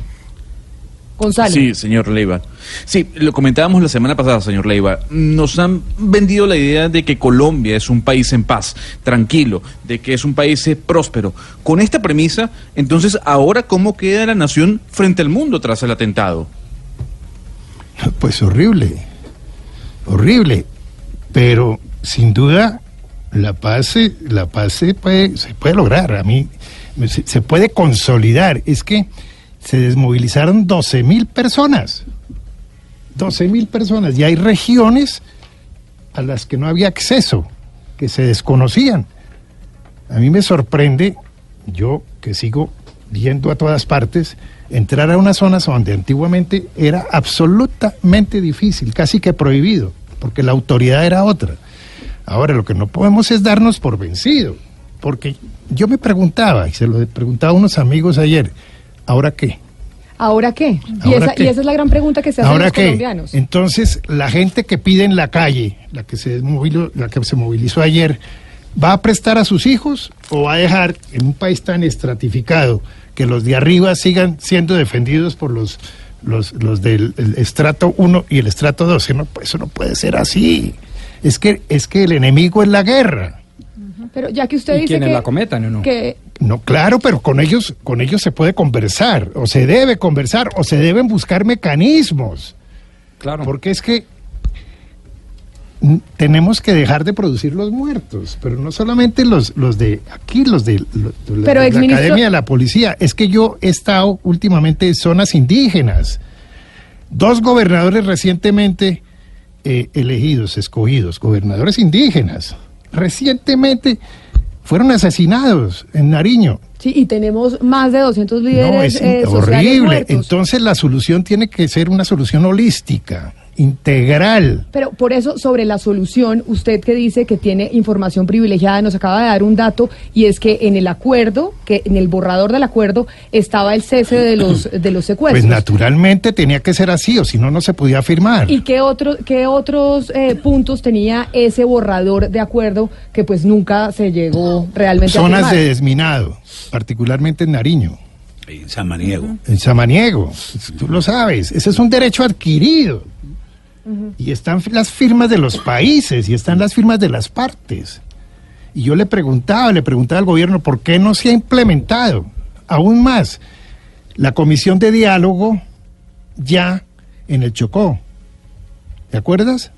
Gonzalo. Sí, señor Leiva. Sí, lo comentábamos la semana pasada, señor Leiva. Nos han vendido la idea de que Colombia es un país en paz, tranquilo, de que es un país eh, próspero. Con esta premisa, entonces, ahora, ¿cómo queda la nación frente al mundo tras el atentado? Pues horrible, horrible. Pero sin duda la paz, la paz se puede, se puede lograr. A mí se, se puede consolidar. Es que se desmovilizaron 12 mil personas. 12 mil personas. Y hay regiones a las que no había acceso, que se desconocían. A mí me sorprende, yo que sigo yendo a todas partes, entrar a unas zonas donde antiguamente era absolutamente difícil, casi que prohibido, porque la autoridad era otra. Ahora lo que no podemos es darnos por vencido, porque yo me preguntaba, y se lo preguntaba a unos amigos ayer, ¿ahora qué? ¿Ahora qué? Y, ¿Ahora esa, qué? y esa es la gran pregunta que se hacen ¿Ahora los qué? colombianos. Entonces, la gente que pide en la calle, la que se desmoviló- la que se movilizó ayer, ¿va a prestar a sus hijos o va a dejar en un país tan estratificado que los de arriba sigan siendo defendidos por los los, los del el estrato 1 y el estrato 2? No, pues eso no puede ser así. Es que es que el enemigo es la guerra. Pero ya que usted ¿Y dice quienes que, la cometan o no? que No, claro, pero con ellos, con ellos se puede conversar, o se debe conversar, o se deben buscar mecanismos. Claro. Porque es que tenemos que dejar de producir los muertos, pero no solamente los, los de aquí, los de, los la- Pero, de la exministro- Academia de la Policía. Es que yo he estado últimamente en zonas indígenas. Dos gobernadores recientemente eh, elegidos, escogidos, gobernadores indígenas, recientemente fueron asesinados en Nariño. sí, y tenemos más de 200 líderes No, es eh, sociales horrible. muertos. Entonces la solución tiene que ser una solución holística, integral. Pero por eso, sobre la solución, usted que dice que tiene información privilegiada, nos acaba de dar un dato, y es que en el acuerdo, que en el borrador del acuerdo, estaba el cese de los, de los secuestros. Pues naturalmente tenía que ser así, o si no, no se podía firmar. ¿Y qué, otro, qué otros eh, puntos tenía ese borrador de acuerdo que pues nunca se llegó realmente a Zonas de desminado, particularmente en Nariño, En Samaniego. en Samaniego. Tú lo sabes, ese es un derecho adquirido. Y están las firmas de los países y están las firmas de las partes. Y yo le preguntaba, le preguntaba al gobierno por qué no se ha implementado. Aún más, la comisión de diálogo ya en el Chocó. ¿Te acuerdas?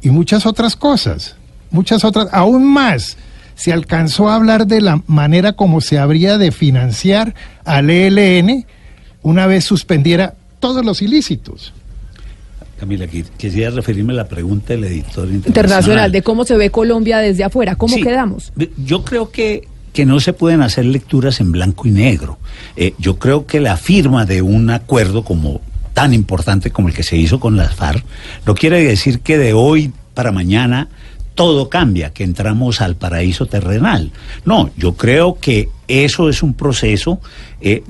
Y muchas otras cosas, muchas otras, aún más. Se alcanzó a hablar de la manera como se habría de financiar al ELN una vez suspendiera todos los ilícitos. Camila, qui- quisiera referirme a la pregunta del editor internacional. internacional de cómo se ve Colombia desde afuera, cómo Sí. quedamos. Yo creo que, que no se pueden hacer lecturas en blanco y negro. Eh, yo creo que la firma de un acuerdo como tan importante como el que se hizo con las FARC no quiere decir que de hoy para mañana todo cambia, que entramos al paraíso terrenal. No, yo creo que eso es un proceso. eh,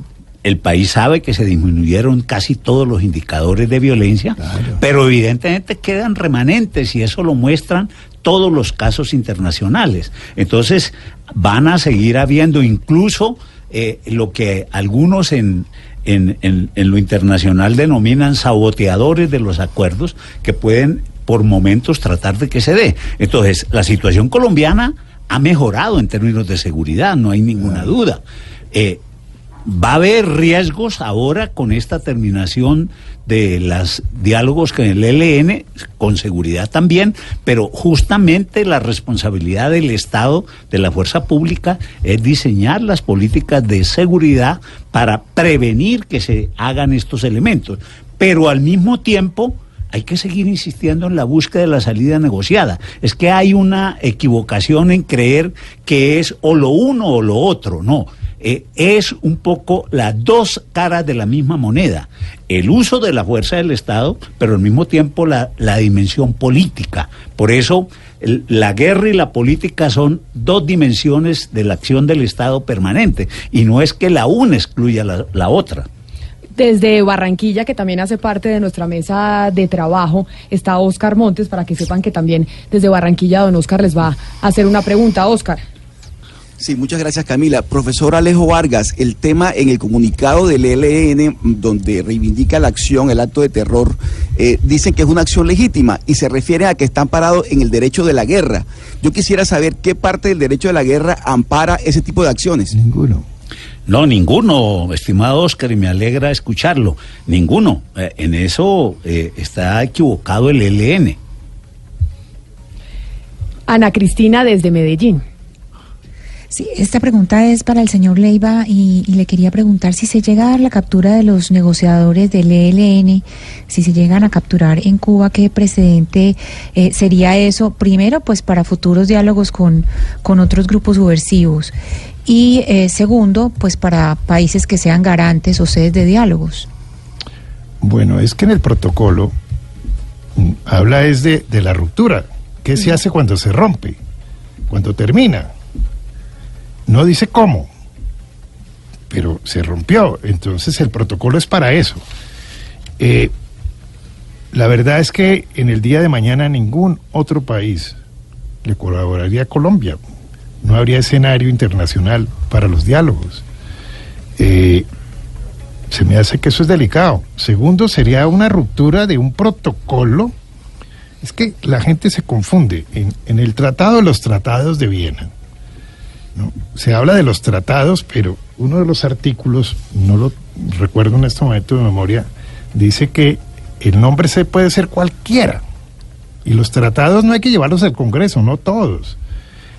el país sabe que se disminuyeron casi todos los indicadores de violencia, pero evidentemente quedan remanentes y eso lo muestran todos los casos internacionales. Entonces, van a seguir habiendo incluso eh, lo que algunos en, en, en- en lo internacional denominan saboteadores de los acuerdos que pueden por momentos tratar de que se dé. Entonces, la situación colombiana ha mejorado en términos de seguridad, no hay ninguna duda. Eh, va a haber riesgos ahora con esta terminación de los diálogos con el ELN, con seguridad también, pero justamente la responsabilidad del Estado, de la fuerza pública, es diseñar las políticas de seguridad para prevenir que se hagan estos elementos. Pero al mismo tiempo, hay que seguir insistiendo en la búsqueda de la salida negociada. Es que hay una equivocación en creer que es o lo uno o lo otro, no. Eh, es un poco las dos caras de la misma moneda. El uso de la fuerza del Estado, pero al mismo tiempo la, la dimensión política. Por eso la guerra y la política son dos dimensiones de la acción del Estado permanente. Y no es que la una excluya la- la otra. Desde Barranquilla, que también hace parte de nuestra mesa de trabajo, está Oscar Montes, para que sepan que también desde Barranquilla don Oscar les va a hacer una pregunta. Oscar. Sí, muchas gracias Camila. Profesor Alejo Vargas, el tema en el comunicado del ELN donde reivindica la acción, el acto de terror, eh, dicen que es una acción legítima y se refiere a que están parados en el derecho de la guerra. Yo quisiera saber qué parte del derecho de la guerra ampara ese tipo de acciones. Ninguno. No, ninguno, estimado Oscar, y me alegra escucharlo. Ninguno. Eh, en eso eh, está equivocado el ELN. Ana Cristina desde Medellín. Sí, esta pregunta es para el señor Leiva y, y, le quería preguntar si se llega a dar la captura de los negociadores del ELN, si se llegan a capturar en Cuba, ¿qué precedente eh, sería eso? Primero, pues para futuros diálogos con, con otros grupos subversivos y eh, segundo, pues para países que sean garantes o sedes de diálogos. Bueno, es que en el protocolo mm, habla es de, de la ruptura. ¿Qué se hace cuando se rompe? Cuando termina. No dice cómo, pero se rompió. Entonces el protocolo es para eso. Eh, la verdad es que en el día de mañana ningún otro país le colaboraría a Colombia. No habría escenario internacional para los diálogos. Eh, se me hace que eso es delicado. Segundo, sería una ruptura de un protocolo. Es que la gente se confunde. En, en el Tratado de los Tratados de Viena, ¿no? Se habla de los tratados, pero uno de los artículos, no lo recuerdo en este momento de memoria, dice que el nombre se puede ser cualquiera. Y los tratados no hay que llevarlos al Congreso, no todos.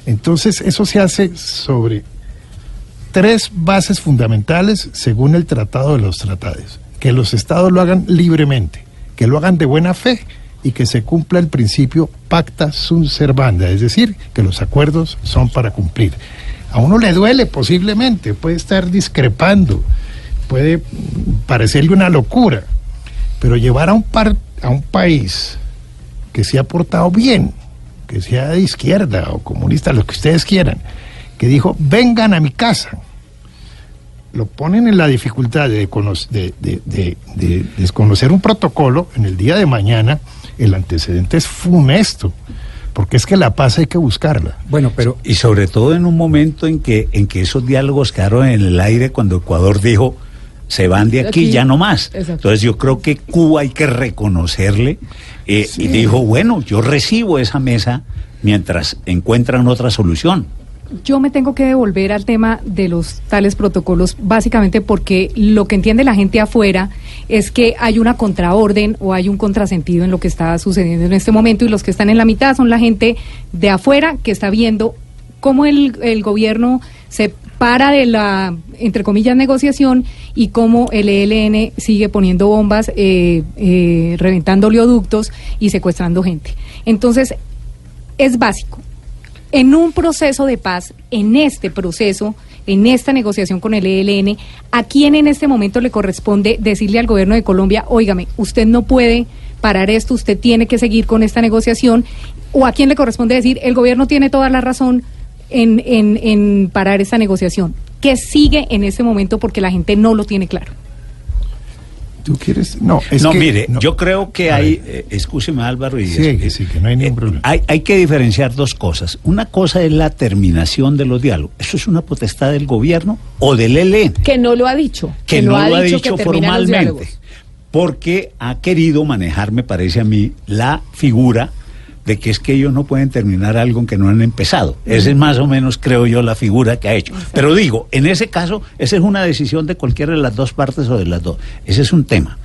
Entonces, eso se hace sobre tres bases fundamentales según el Tratado de los Tratados. Que los estados lo hagan libremente, que lo hagan de buena fe y que se cumpla el principio pacta sunt servanda, es decir, que los acuerdos son para cumplir. A uno le duele posiblemente, puede estar discrepando, puede parecerle una locura, pero llevar a un, par, a un país que se ha portado bien, que sea de izquierda o comunista, lo que ustedes quieran, que dijo, vengan a mi casa, lo ponen en la dificultad de, de, de, de, desconocer un protocolo en el día de mañana, el antecedente es funesto, porque es que la paz hay que buscarla. Bueno, pero y sobre todo en un momento en que en que esos diálogos quedaron en el aire cuando Ecuador dijo se van de aquí, aquí. ya no más. Exacto. Entonces yo creo que Cuba hay que reconocerle eh, sí. y dijo, bueno, yo recibo esa mesa mientras encuentran otra solución yo me tengo que devolver al tema de los tales protocolos, básicamente porque lo que entiende la gente afuera es que hay una contraorden o hay un contrasentido en lo que está sucediendo en este momento y los que están en la mitad son la gente de afuera que está viendo cómo el, gobierno se para de la, entre comillas, negociación y cómo el ELN sigue poniendo bombas, eh, eh, reventando oleoductos y secuestrando gente. Entonces, es básico en un proceso de paz, en este proceso, en esta negociación con el ELN, ¿a quién en este momento le corresponde decirle al gobierno de Colombia, óigame, usted no puede parar esto, usted tiene que seguir con esta negociación? ¿O a quién le corresponde decir, el gobierno tiene toda la razón en, en, en parar esta negociación? ¿Qué sigue en este momento porque la gente no lo tiene claro? ¿Tú quieres? No, es no que, mire, no. yo creo que hay, eh, escúcheme Álvaro, y sí, que sí, que no hay ningún problema. Hay, hay, que diferenciar dos cosas. Una cosa es la terminación de los diálogos. Eso es una potestad del gobierno o del ELN. Que no lo ha dicho. Que, que no, no, lo ha dicho, dicho formalmente. Porque ha querido manejar, me parece a mí, la figura de que es que ellos no pueden terminar algo que no han empezado. Esa es más o menos, creo yo, la figura que ha hecho. Pero digo, en ese caso, esa es una decisión de cualquiera de las dos partes o de las dos. Ese es un tema.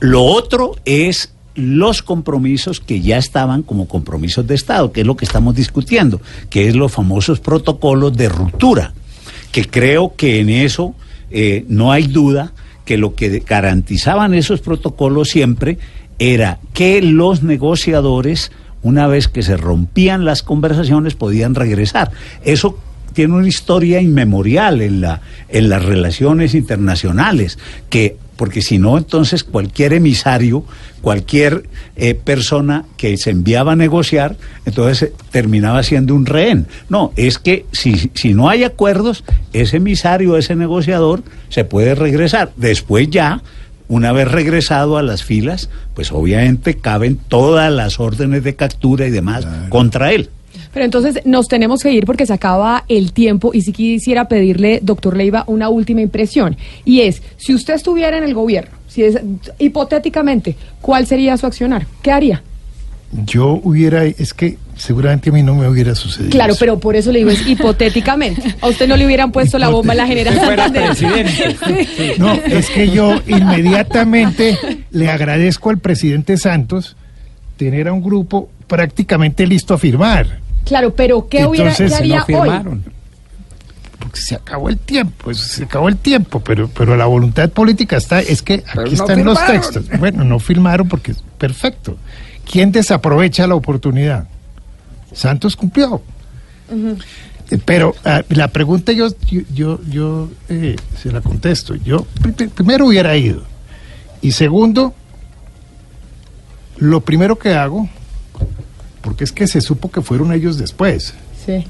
Lo otro es los compromisos que ya estaban como compromisos de Estado, que es lo que estamos discutiendo, que es los famosos protocolos de ruptura, que creo que en eso eh, no hay duda que lo que garantizaban esos protocolos siempre era que los negociadores una vez que se rompían las conversaciones podían regresar. Eso tiene una historia inmemorial en, la, en las relaciones internacionales, que porque si no, entonces cualquier emisario, cualquier eh, persona que se enviaba a negociar, entonces eh, terminaba siendo un rehén. No, es que si, si no hay acuerdos, ese emisario, ese negociador, se puede regresar. Después ya una vez regresado a las filas, pues obviamente caben todas las órdenes de captura y demás claro. contra él. Pero entonces nos tenemos que ir porque se acaba el tiempo y si quisiera pedirle, doctor Leiva, una última impresión. Y es, si usted estuviera en el gobierno, si es hipotéticamente, ¿cuál sería su accionar? ¿Qué haría? Yo hubiera, es que seguramente a mí no me hubiera sucedido. Claro, eso. pero por eso le digo, es hipotéticamente. A usted no le hubieran puesto la bomba en la General. No, es que yo inmediatamente le agradezco al presidente Santos tener a un grupo prácticamente listo a firmar. Claro, pero ¿qué, hubiera, ¿qué Entonces, haría no hoy? firmaron. Porque se acabó el tiempo, eso, se acabó el tiempo, pero, pero la voluntad política está, es que Pero aquí no están los textos. Bueno, no firmaron porque es perfecto. ¿Quién desaprovecha la oportunidad? Santos cumplió. Eh, Pero ah, la pregunta yo, yo, yo, yo, eh, se la contesto. Yo pri- pri- primero hubiera ido. Y segundo, lo primero que hago, porque es que se supo que fueron ellos después, Sí.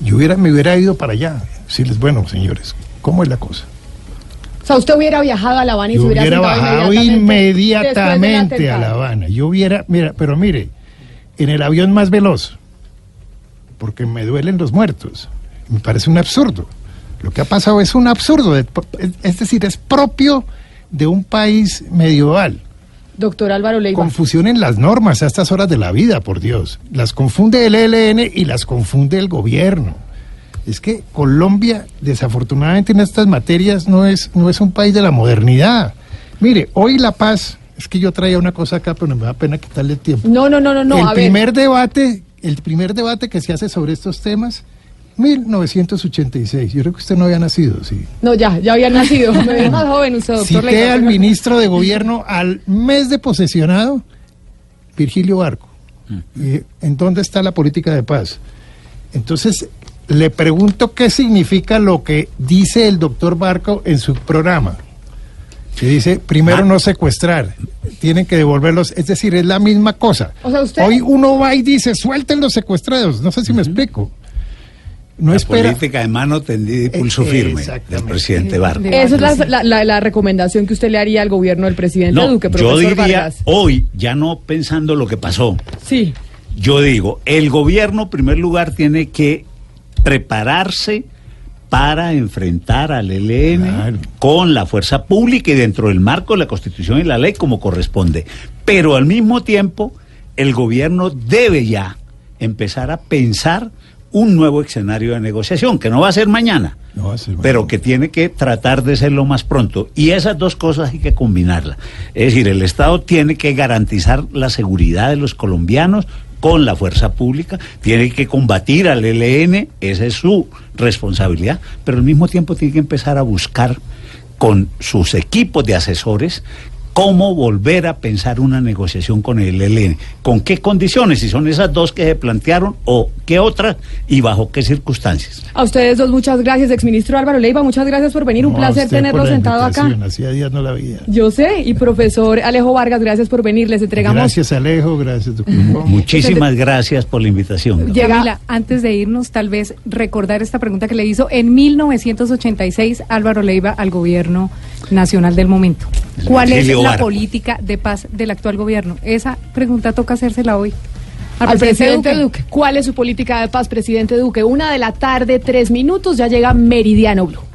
yo hubiera, me hubiera ido para allá. Decirles, bueno, señores, ¿cómo es la cosa? Sea, usted hubiera viajado a La Habana y Yo se hubiera hubiera bajado inmediatamente a. La Habana. Yo hubiera, mira, pero mire, en el avión más veloz, porque me duelen los muertos. Me parece un absurdo. Lo que ha pasado es un absurdo, es decir, es propio de un país medieval. Doctor Álvaro Leiva. Confusión en las normas a estas horas de la vida, por Dios. Las confunde el ELN y las confunde el gobierno. Es que Colombia, desafortunadamente en estas materias, no es, no es un país de la modernidad. Mire, hoy La Paz, es que yo traía una cosa acá, pero me da pena quitarle el tiempo. No, no, no, no, no. el a ver. primer debate, el primer debate que se hace sobre estos temas, 1986. Yo creo que usted no había nacido, sí. No, ya, ya había nacido. Me ve más joven usted, doctor Cité Leiva. al pero- ministro de gobierno al mes de posesionado, Virgilio Barco. Y, ¿En dónde está la política de paz? Entonces, le pregunto qué significa lo que dice el doctor Barco en su programa. Que dice, primero no secuestrar, tienen que devolverlos, es decir, es la misma cosa. O sea, usted- Hoy uno va y dice, suelten los secuestrados, no sé si me explico. No la espera. política de mano tendida y pulso Eh, firme del presidente Barco. Esa es la, la- la- la recomendación que usted le haría al gobierno del presidente No, Duque, yo profesor diría Vargas. hoy, ya no pensando lo que pasó, Sí. yo digo, el gobierno en primer lugar tiene que prepararse para enfrentar al ELN con la fuerza pública y dentro del marco de la Constitución y la ley como corresponde. Pero al mismo tiempo, el gobierno debe ya empezar a pensar un nuevo escenario de negociación, que no va a ser mañana, No va a ser pero que tiene que tratar de serlo más pronto. Y esas dos cosas hay que combinarlas. Es decir, el Estado tiene que garantizar la seguridad de los colombianos con la fuerza pública, tiene que combatir al ELN, esa es su responsabilidad, pero al mismo tiempo tiene que empezar a buscar con sus equipos de asesores cómo volver a pensar una negociación con el ELN. ¿Con qué condiciones? Si son esas dos que se plantearon o qué otras y bajo qué circunstancias. A ustedes dos, muchas gracias, exministro Álvaro Leiva, muchas gracias por venir, un No, placer tenerlo sentado acá. Hacía días no la veía. Yo sé, y profesor Alejo Vargas, gracias por venir, les entregamos... Gracias Alejo, gracias doctor. Muchísimas gracias por la invitación. Yamila, antes de irnos, tal vez recordar esta pregunta que le hizo en 1986 Álvaro Leiva al gobierno nacional del momento. ¿Cuál es La política de paz del actual gobierno? Esa pregunta toca hacérsela hoy. Al presidente Duque. ¿Cuál es su política de paz, presidente Duque? Una de la tarde, tres minutos, ya llega Meridiano Blue.